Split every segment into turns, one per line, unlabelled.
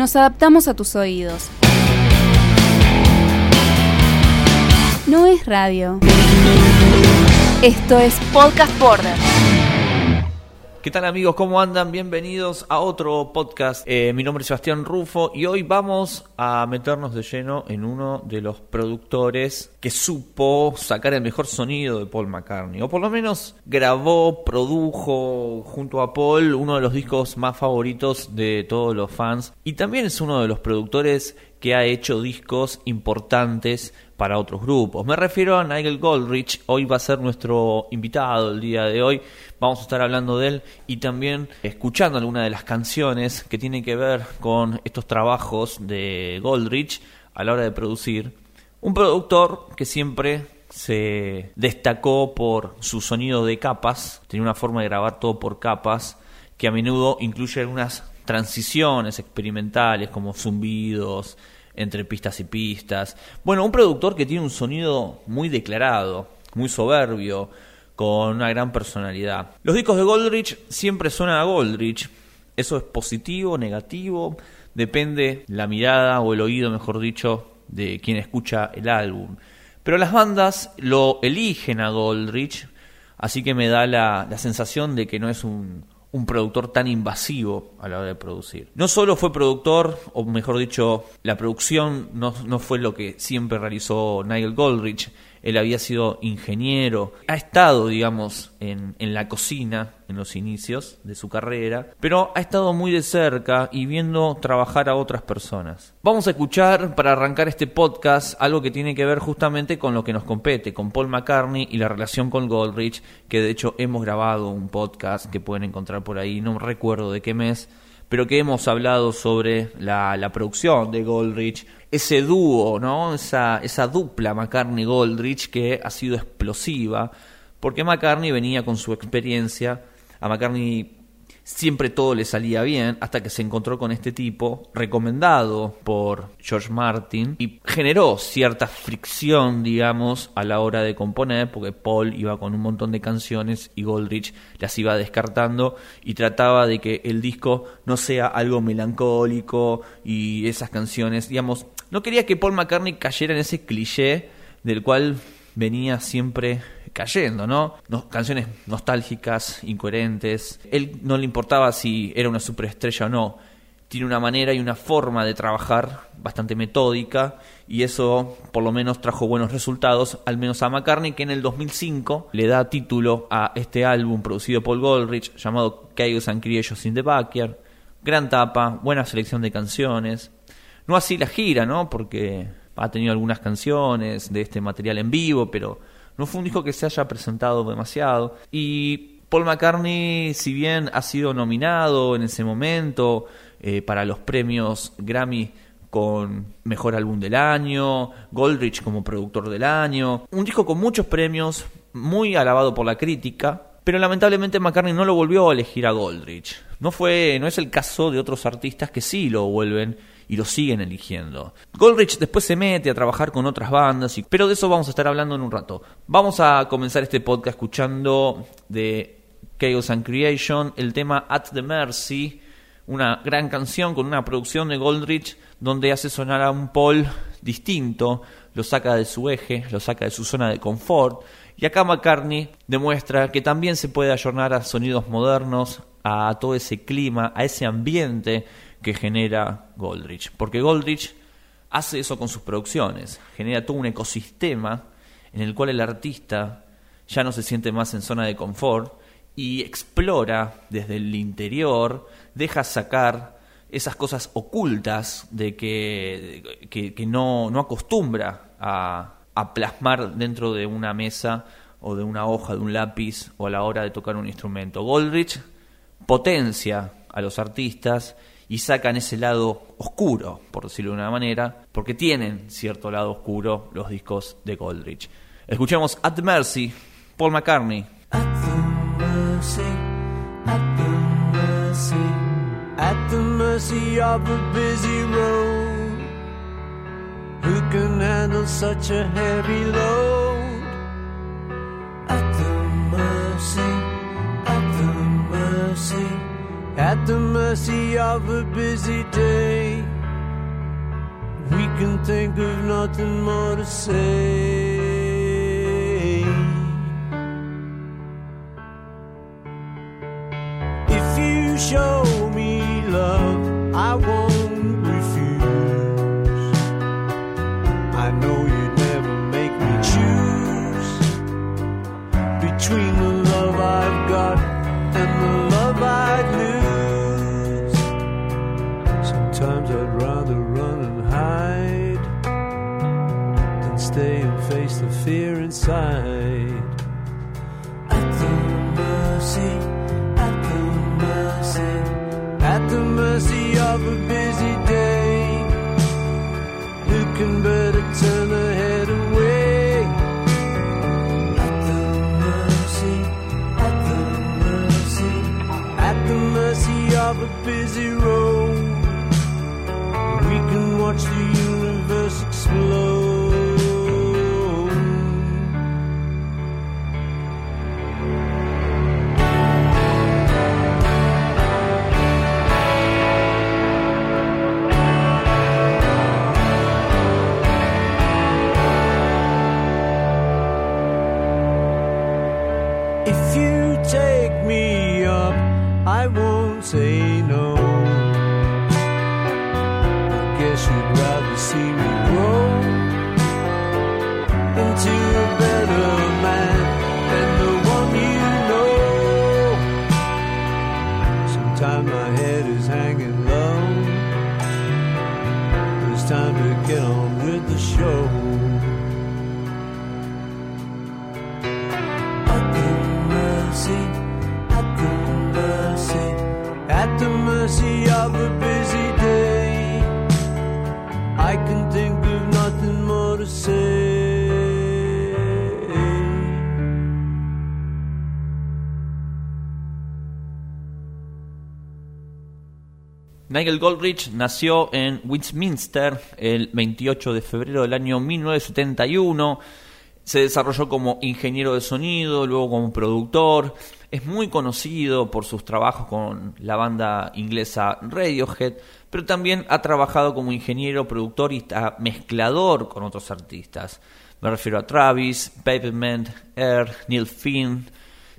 Nos adaptamos a tus oídos. No es radio. Esto es Podcast Border.
¿Qué tal amigos? ¿Cómo andan? Bienvenidos a otro podcast. Eh, mi nombre es Sebastián Rufo y hoy vamos a meternos de lleno en uno de los productores que supo sacar el mejor sonido de Paul McCartney. O por lo menos grabó, produjo junto a Paul uno de los discos más favoritos de todos los fans. Y también es uno de los productores que ha hecho discos importantes para otros grupos. Me refiero a Nigel Goldrich, hoy va a ser nuestro invitado el día de hoy, vamos a estar hablando de él y también escuchando algunas de las canciones que tienen que ver con estos trabajos de Goldrich a la hora de producir. Un productor que siempre se destacó por su sonido de capas, tenía una forma de grabar todo por capas, que a menudo incluye algunas transiciones experimentales como zumbidos, entre pistas y pistas. Bueno, un productor que tiene un sonido muy declarado, muy soberbio, con una gran personalidad. Los discos de Goldrich siempre suenan a Goldrich. Eso es positivo, negativo, depende la mirada o el oído, mejor dicho, de quien escucha el álbum. Pero las bandas lo eligen a Goldrich, así que me da la, la sensación de que no es un, un productor tan invasivo a la hora de producir. No solo fue productor, o mejor dicho, la producción no, no fue lo que siempre realizó Nigel Goldrich, él había sido ingeniero, ha estado, digamos, en, en, la cocina en los inicios de su carrera, pero ha estado muy de cerca y viendo trabajar a otras personas. Vamos a escuchar, para arrancar este podcast, algo que tiene que ver justamente con lo que nos compete, con Paul McCartney y la relación con Goldrich, que de hecho hemos grabado un podcast que pueden encontrar por ahí, no recuerdo de qué mes, pero que hemos hablado sobre la, la producción de Goldrich, ese dúo, ¿no? Esa, esa dupla McCartney-Goldrich que ha sido explosiva, porque McCartney venía con su experiencia, a McCartney siempre todo le salía bien hasta que se encontró con este tipo recomendado por George Martin y generó cierta fricción digamos a la hora de componer porque Paul iba con un montón de canciones y Goldrich las iba descartando y trataba de que el disco no sea algo melancólico y esas canciones digamos no quería que Paul McCartney cayera en ese cliché del cual venía siempre cayendo, ¿no? Canciones nostálgicas, incoherentes. Él no le importaba si era una superestrella o no. Tiene una manera y una forma de trabajar bastante metódica y eso por lo menos trajo buenos resultados, al menos a McCartney que en el 2005 le da título a este álbum producido por Goldrich llamado Chaos and Creations in the Backyard. Gran tapa, buena selección de canciones. No así la gira, ¿no? Porque ha tenido algunas canciones de este material en vivo, pero no fue un disco que se haya presentado demasiado. Y Paul McCartney, si bien ha sido nominado en ese momento eh, para los premios Grammy con Mejor Álbum del Año, Goldrich como Productor del Año, un disco con muchos premios, muy alabado por la crítica, pero lamentablemente McCartney no lo volvió a elegir a Goldrich. No fue, no es el caso de otros artistas que sí lo vuelven y lo siguen eligiendo. Goldrich después se mete a trabajar con otras bandas, y, pero de eso vamos a estar hablando en un rato. Vamos a comenzar este podcast escuchando de Chaos and Creation el tema At the Mercy, una gran canción con una producción de Goldrich donde hace sonar a un Paul distinto, lo saca de su eje, lo saca de su zona de confort. Y acá McCartney demuestra que también se puede ayornar a sonidos modernos, a todo ese clima, a ese ambiente que genera Goldrich. Porque Goldrich hace eso con sus producciones, genera todo un ecosistema en el cual el artista ya no se siente más en zona de confort y explora desde el interior, deja sacar esas cosas ocultas de que, que, no, no, acostumbra a, a plasmar dentro de una mesa o de una hoja, de un lápiz o a la hora de tocar un instrumento. Goldrich potencia a los artistas y sacan ese lado oscuro, por decirlo de una manera, porque tienen cierto lado oscuro los discos de Goldrich. Escuchemos At the Mercy, Paul McCartney. At the mercy, at the mercy, at the mercy of a busy road. Who can handle such a heavy load? At the mercy, at the mercy.
At the mercy of a busy day. We can think of nothing more to say. I won't say no.
Nigel Goldrich nació en Westminster el 28 de febrero del año 1971. Se desarrolló como ingeniero de sonido, luego como productor. Es muy conocido por sus trabajos con la banda inglesa Radiohead, pero también ha trabajado como ingeniero, productor y mezclador con otros artistas. Me refiero a Travis, Pavement, Air, Neil Finn,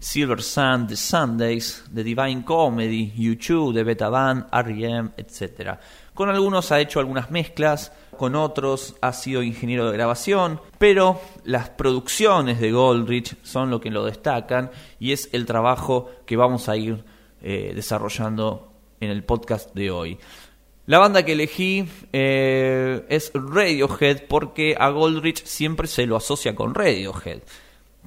Silver Sun, The Sundays, The Divine Comedy, U2, The Beta Band, R.E.M., etc. Con algunos ha hecho algunas mezclas, con otros ha sido ingeniero de grabación, pero las producciones de Goldrich son lo que lo destacan y es el trabajo que vamos a ir eh, desarrollando en el podcast de hoy. La banda que elegí eh, es Radiohead porque a Goldrich siempre se lo asocia con Radiohead.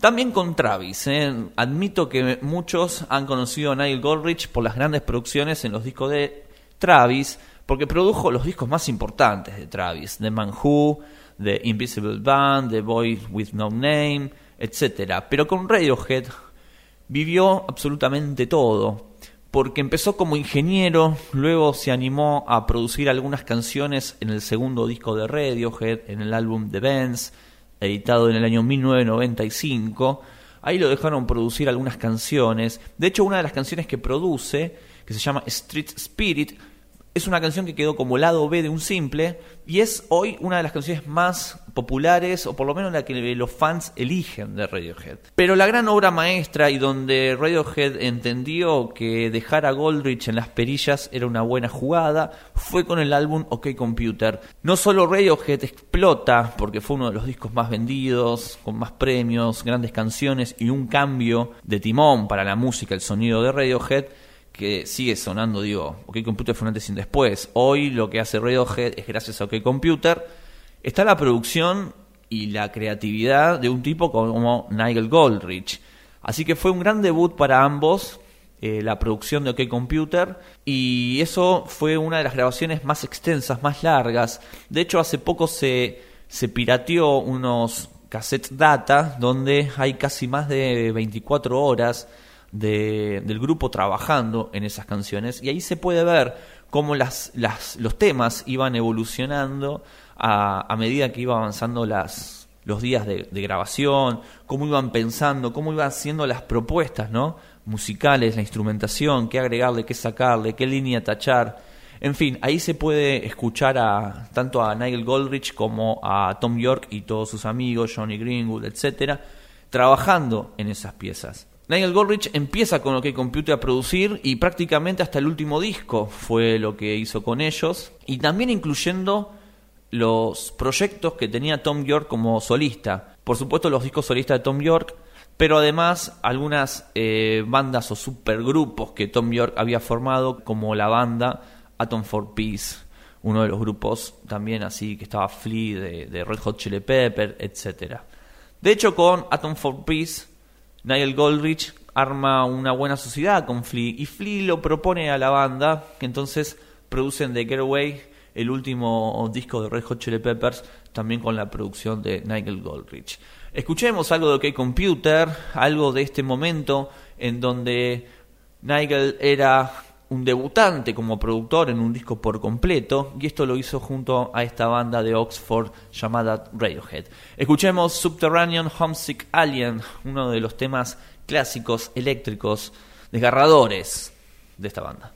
También con Travis. ¿eh? Admito que muchos han conocido a Nigel Goldrich por las grandes producciones en los discos de Travis, porque produjo los discos más importantes de Travis: The Man Who, The Invisible Band, The Boy with No Name, etc. Pero con Radiohead vivió absolutamente todo, porque empezó como ingeniero, luego se animó a producir algunas canciones en el segundo disco de Radiohead, en el álbum The Bands editado en el año 1995. Ahí lo dejaron producir algunas canciones. De hecho, una de las canciones que produce, que se llama Street Spirit, es una canción que quedó como lado B de un simple y es hoy una de las canciones más populares o por lo menos la que los fans eligen de Radiohead. Pero la gran obra maestra y donde Radiohead entendió que dejar a Goldrich en las perillas era una buena jugada fue con el álbum OK Computer. No solo Radiohead explota porque fue uno de los discos más vendidos, con más premios, grandes canciones y un cambio de timón para la música, el sonido de Radiohead, que sigue sonando, digo, OK Computer fue un antes y después. Hoy lo que hace Radiohead es gracias a OK Computer. Está la producción y la creatividad de un tipo como Nigel Goldrich. Así que fue un gran debut para ambos, eh, la producción de OK Computer, y eso fue una de las grabaciones más extensas, más largas. De hecho, hace poco se, se pirateó unos cassettes data donde hay casi más de 24 horas de, del grupo trabajando en esas canciones y ahí se puede ver cómo las, las, los temas iban evolucionando a, a medida que iba avanzando las, los días de, de, grabación, cómo iban pensando, cómo iban haciendo las propuestas ¿no? musicales, la instrumentación, qué agregarle, qué sacarle, qué línea tachar. En fin, ahí se puede escuchar a tanto a Nigel Goldrich como a Tom York y todos sus amigos, Johnny Greenwood, etcétera, trabajando en esas piezas. Nigel Goldrich empieza con OK Computer a producir y prácticamente hasta el último disco fue lo que hizo con ellos y también incluyendo los proyectos que tenía Tom York como solista. Por supuesto los discos solistas de Tom York, pero además algunas eh, bandas o supergrupos que Tom York había formado como la banda Atom for Peace, uno de los grupos también así que estaba Flea de, de Red Hot Chili Pepper, etc. De hecho con Atom for Peace Nigel Goldrich arma una buena sociedad con Flea y Flea lo propone a la banda que entonces producen The Getaway, el último disco de Red Hot Chili Peppers, también con la producción de Nigel Goldrich. Escuchemos algo de OK Computer, algo de este momento en donde Nigel era un debutante como productor en un disco por completo y esto lo hizo junto a esta banda de Oxford llamada Radiohead. Escuchemos Subterranean Homesick Alien, uno de los temas clásicos eléctricos desgarradores de esta banda.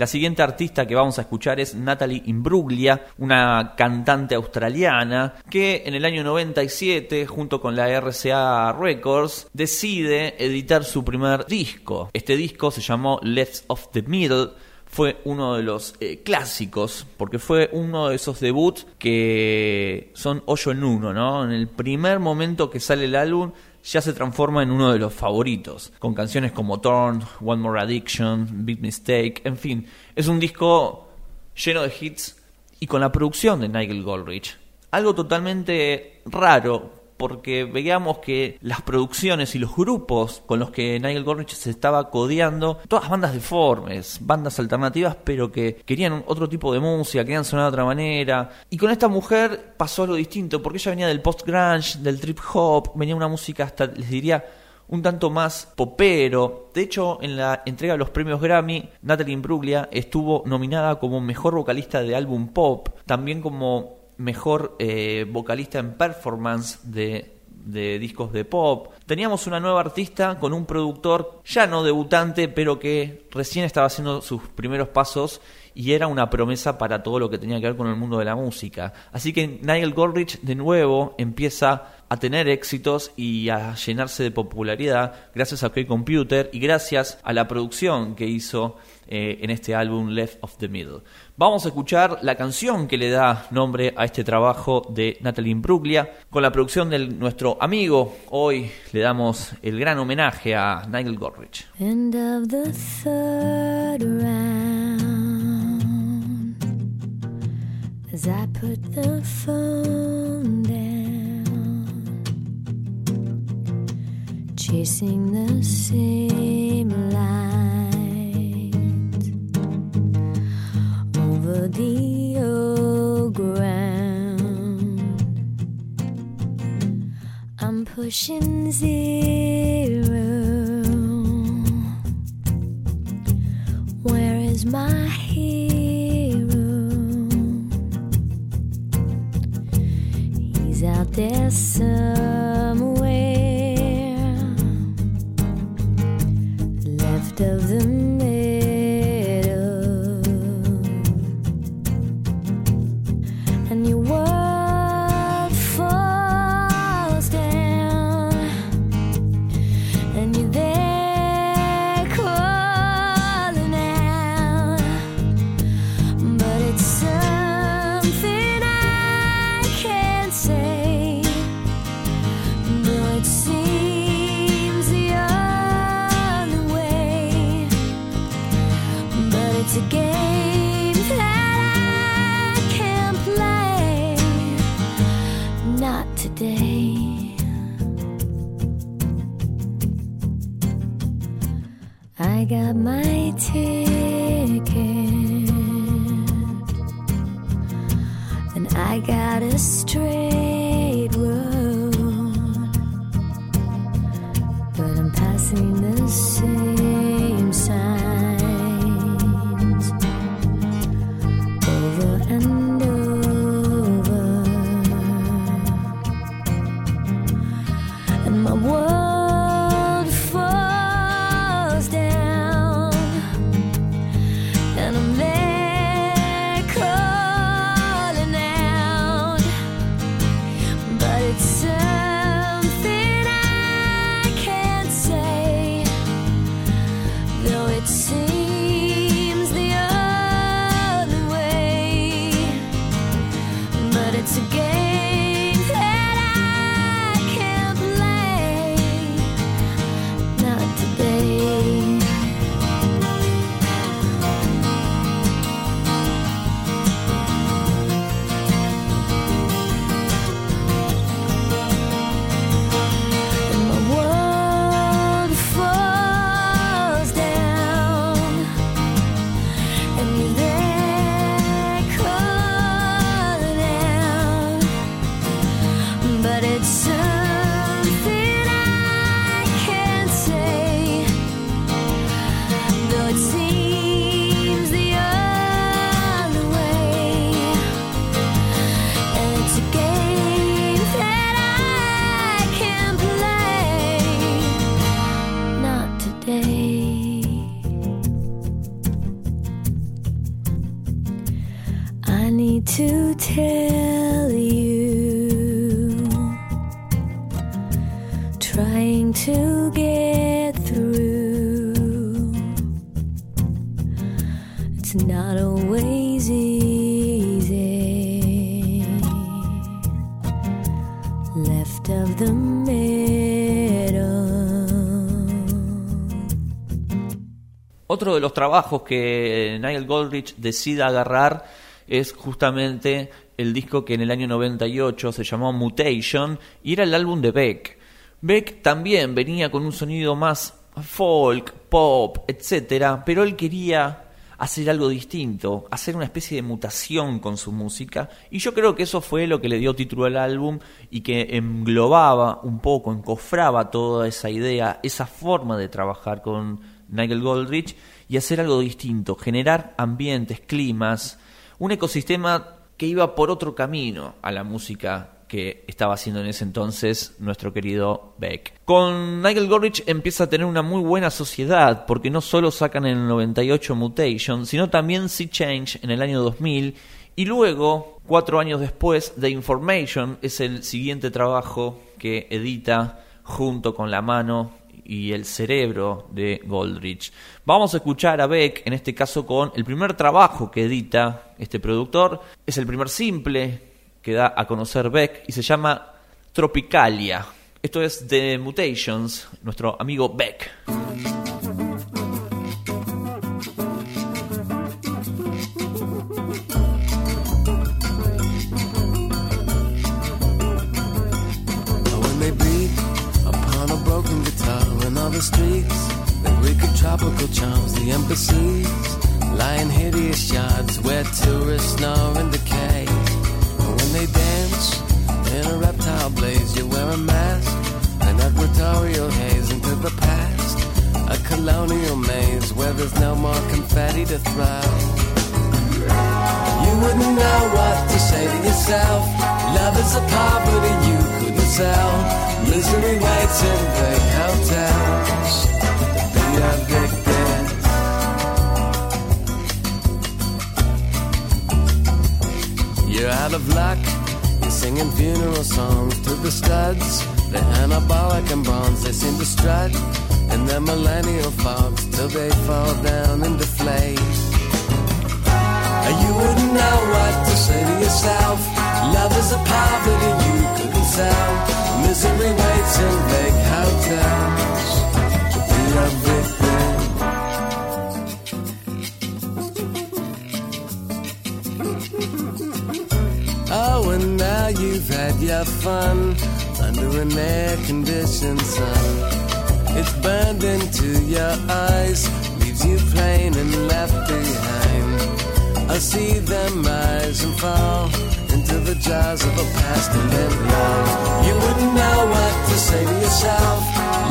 La siguiente artista que vamos a escuchar es Natalie Imbruglia, una cantante australiana que en el año 97, junto con la RCA Records, decide editar su primer disco. Este disco se llamó Left of the Middle fue uno de los eh, clásicos, porque fue uno de esos debuts que son hoyo en uno, ¿no? En el primer momento que sale el álbum ya se transforma en uno de los favoritos, con canciones como Torn, One More Addiction, Big Mistake, en fin, es un disco lleno de hits y con la producción de Nigel Goldrich. Algo totalmente raro porque veíamos que las producciones y los grupos con los que Nigel Gornich se estaba codeando, todas bandas deformes, bandas alternativas, pero que querían otro tipo de música, querían sonar de otra manera. Y con esta mujer pasó algo distinto, porque ella venía del post-grunge, del trip hop, venía una música hasta, les diría, un tanto más popero. De hecho, en la entrega de los premios Grammy, Natalie Imbruglia estuvo nominada como mejor vocalista de álbum pop, también como mejor eh, vocalista en performance de, de discos de pop. Teníamos una nueva artista con un productor ya no debutante, pero que recién estaba haciendo sus primeros pasos y era una promesa para todo lo que tenía que ver con el mundo de la música. Así que Nigel Goldrich de nuevo empieza a tener éxitos y a llenarse de popularidad gracias a OK Computer y gracias a la producción que hizo eh, en este álbum Left of the Middle. Vamos a escuchar la canción que le da nombre a este trabajo de Natalie Imbruglia con la producción de nuestro amigo. Hoy le damos el gran homenaje a Nigel
round. As I put the phone down, chasing the same light over the old ground. I'm pushing zero. Where is my hero? desce.
Otro de los trabajos que Nigel Goldrich decide agarrar es justamente el disco que en el año 98 se llamó Mutation y era el álbum de Beck. Beck también venía con un sonido más folk, pop, etcétera, pero él quería hacer algo distinto, hacer una especie de mutación con su música, y yo creo que eso fue lo que le dio título al álbum y que englobaba un poco, encofraba toda esa idea, esa forma de trabajar con Nigel Goldrich y hacer algo distinto, generar ambientes, climas, un ecosistema que iba por otro camino a la música que estaba haciendo en ese entonces nuestro querido Beck. Con Nigel Goldrich empieza a tener una muy buena sociedad, porque no solo sacan en el 98 Mutation, sino también Sea Change en el año 2000, y luego, cuatro años después, The Information es el siguiente trabajo que edita junto con la mano y el cerebro de Goldrich. Vamos a escuchar a Beck, en este caso con el primer trabajo que edita este productor. Es el primer simple que da a conocer Beck y se llama Tropicalia. Esto es The Mutations, nuestro amigo Beck.
The. And they dance in a reptile blaze, you wear a mask, an equatorial haze into the past, a colonial maze where there's no more confetti to throw. You wouldn't know what to say to yourself. Love is a poverty you couldn't sell. Misery waits in big hotels be evicted. You're out of luck. You're singing funeral songs to the studs. They're anabolic and bronze. They seem to strut in their millennial fogs till they fall down and deflate. You wouldn't know what to say to yourself. Love is a poverty you couldn't sell. Misery waits in big hotels now you've had your fun under an air-conditioned sun. It's burned into your eyes, leaves you plain and left behind. I see them rise and fall into the jaws of a past and then love. You wouldn't know what to say to yourself.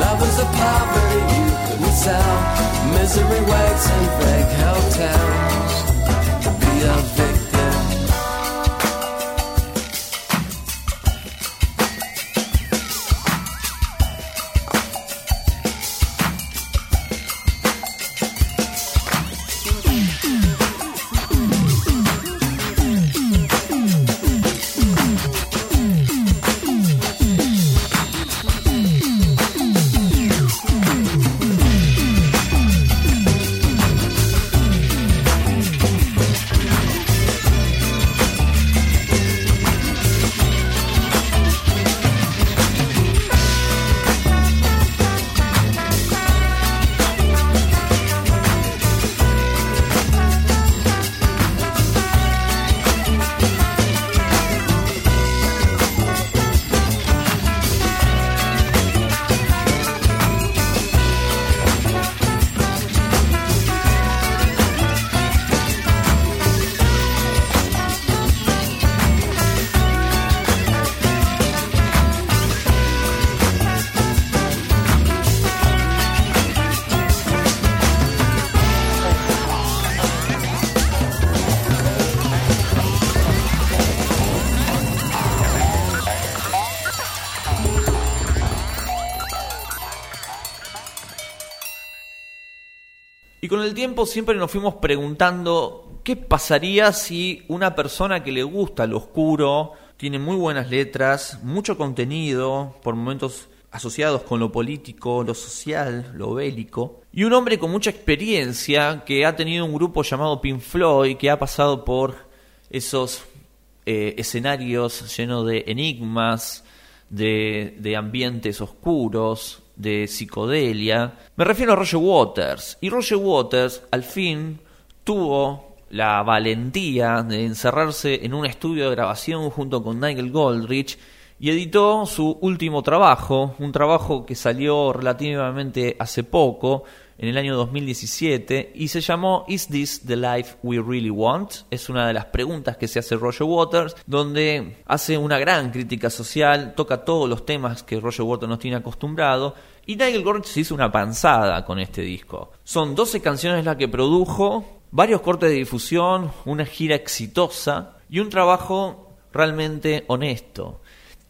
Love is a poverty you couldn't sell. Misery waits in big hotels to be a victim.
Con el tiempo siempre nos fuimos preguntando qué pasaría si una persona que le gusta lo oscuro, tiene muy buenas letras, mucho contenido, por momentos asociados con lo político, lo social, lo bélico, y un hombre con mucha experiencia que ha tenido un grupo llamado Pink Floyd, que ha pasado por esos eh, escenarios llenos de enigmas, de, de ambientes oscuros, de psicodelia. Me refiero a Roger Waters. Y Roger Waters al fin tuvo la valentía de encerrarse en un estudio de grabación junto con Nigel Goldrich y editó su último trabajo, un trabajo que salió relativamente hace poco, en el año 2017, y se llamó Is This the Life We Really Want? Es una de las preguntas que se hace Roger Waters, donde hace una gran crítica social, toca todos los temas que Roger Waters nos tiene acostumbrado, y Nigel Goldrich se hizo una panzada con este disco. Son 12 canciones las que produjo, varios cortes de difusión, una gira exitosa y un trabajo realmente honesto.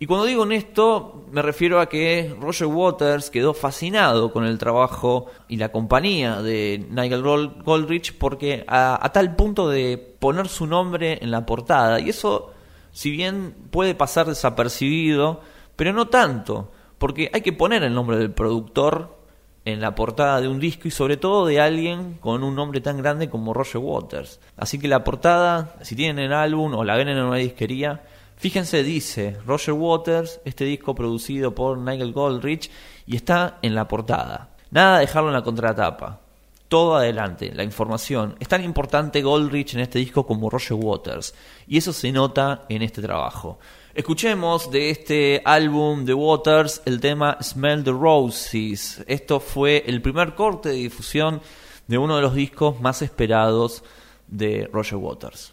Y cuando digo honesto, me refiero a que Roger Waters quedó fascinado con el trabajo y la compañía de Nigel Goldrich porque a, a, tal punto de poner su nombre en la portada. Y eso, si bien puede pasar desapercibido, pero no tanto, porque hay que poner el nombre del productor en la portada de un disco y sobre todo de alguien con un nombre tan grande como Roger Waters. Así que la portada, si tienen el álbum o la ven en una disquería, Fíjense, dice Roger Waters, este disco producido por Nigel Goldrich y está en la portada. Nada de dejarlo en la contratapa. Todo adelante, la información. Es tan importante Goldrich en este disco como Roger Waters. Y eso se nota en este trabajo. Escuchemos de este álbum de Waters el tema Smell the Roses. Esto fue el primer corte de difusión de uno de los discos más esperados de Roger Waters.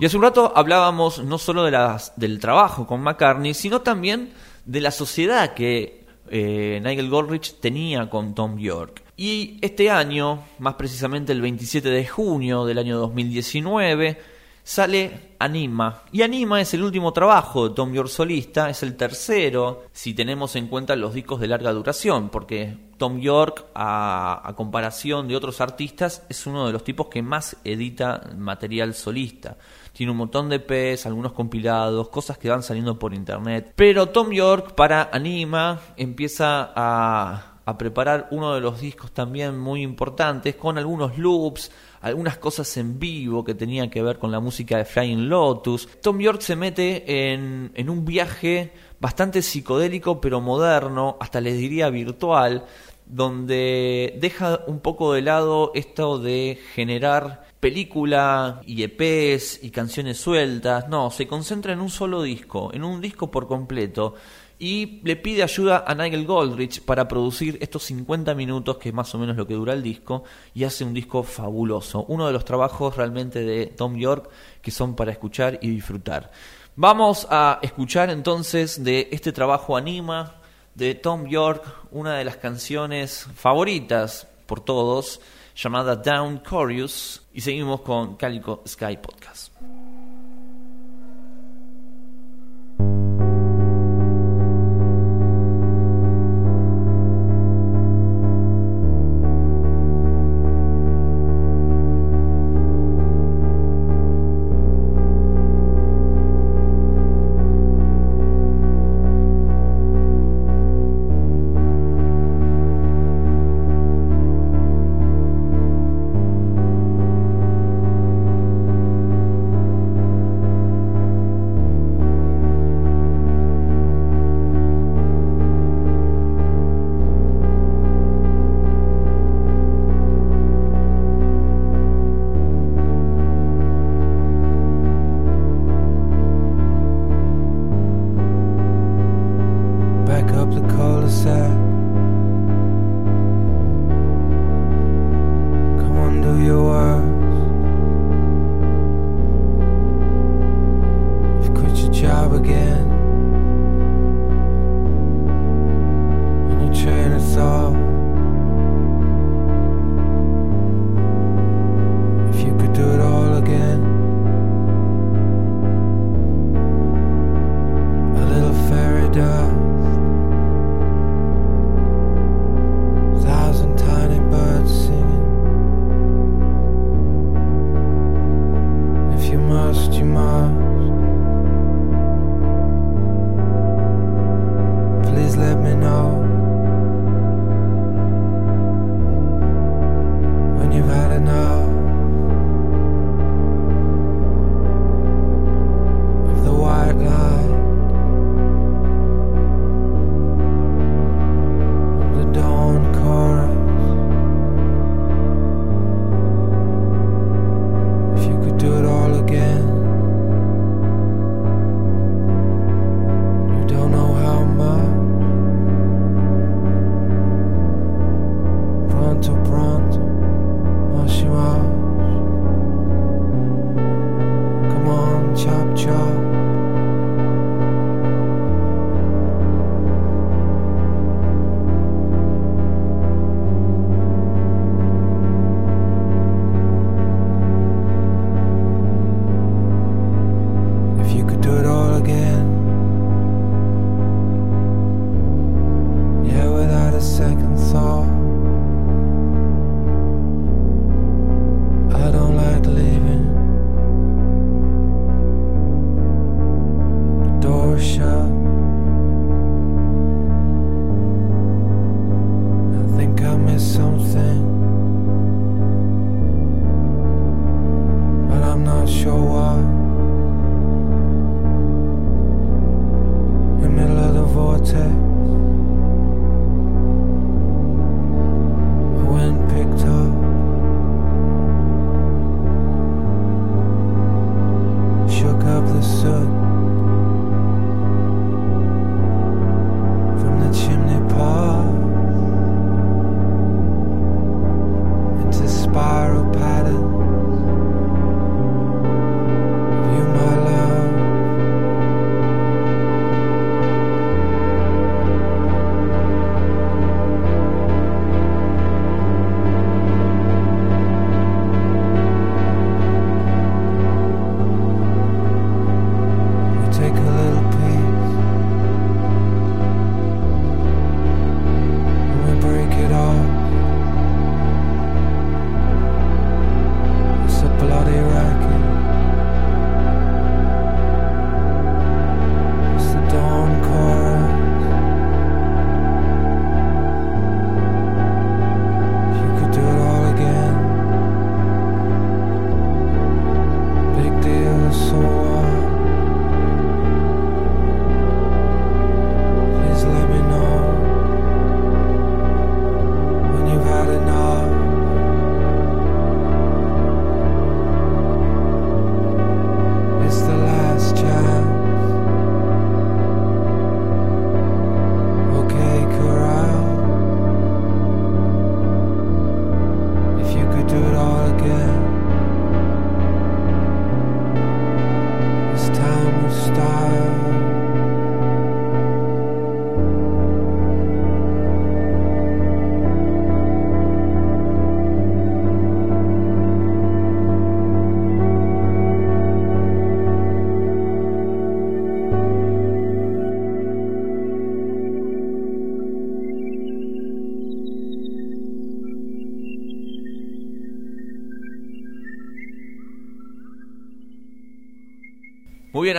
Y hace un rato hablábamos no solo del trabajo con McCartney, sino también de la sociedad que eh, Nigel Goldrich tenía con Tom York. Y este año, más precisamente el 27 de junio del año 2019, sale Anima. Y Anima es el último trabajo de Tom York solista, es el tercero si tenemos en cuenta los discos de larga duración, porque Tom York, a comparación de otros artistas, es uno de los tipos que más edita material solista. Tiene un montón de EPs, algunos compilados, cosas que van saliendo por internet. Pero Tom York para Anima empieza a, a preparar uno de los discos también muy importantes con algunos loops, algunas cosas en vivo que tenían que ver con la música de Flying Lotus. Tom York se mete en, en un viaje bastante psicodélico pero moderno, hasta les diría virtual, donde deja un poco de lado esto de generar película y EPs y canciones sueltas, no, se concentra en un solo disco, en un disco por completo y le pide ayuda a Nigel Goldrich para producir estos 50 minutos, que es más o menos lo que dura el disco, y hace un disco fabuloso, uno de los trabajos realmente de Tom York que son para escuchar y disfrutar. Vamos a escuchar entonces de este trabajo Anima de Tom York, una de las canciones favoritas por todos, llamada Down Chorus, y seguimos con Calico Sky Podcast.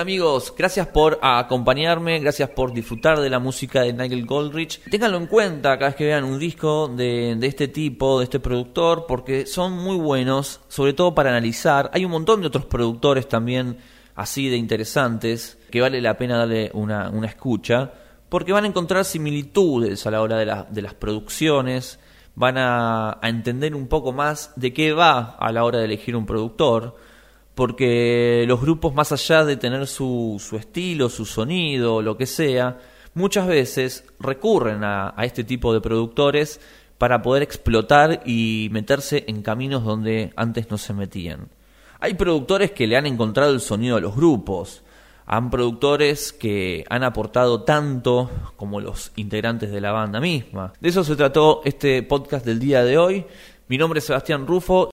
Amigos, gracias por acompañarme, gracias por disfrutar de la música de Nigel Goldrich. Ténganlo en cuenta cada vez que vean un disco de, este tipo, de este productor, porque son muy buenos, sobre todo para analizar. Hay un montón de otros productores también así de interesantes que vale la pena darle una, escucha, porque van a encontrar similitudes a la hora de, la, de las producciones, van a entender un poco más de qué va a la hora de elegir un productor porque los grupos más allá de tener su, su estilo, su sonido, lo que sea, muchas veces recurren a, este tipo de productores para poder explotar y meterse en caminos donde antes no se metían. Hay productores que le han encontrado el sonido a los grupos, han productores que han aportado tanto como los integrantes de la banda misma. De eso se trató este podcast del día de hoy. Mi nombre es Sebastián Rufo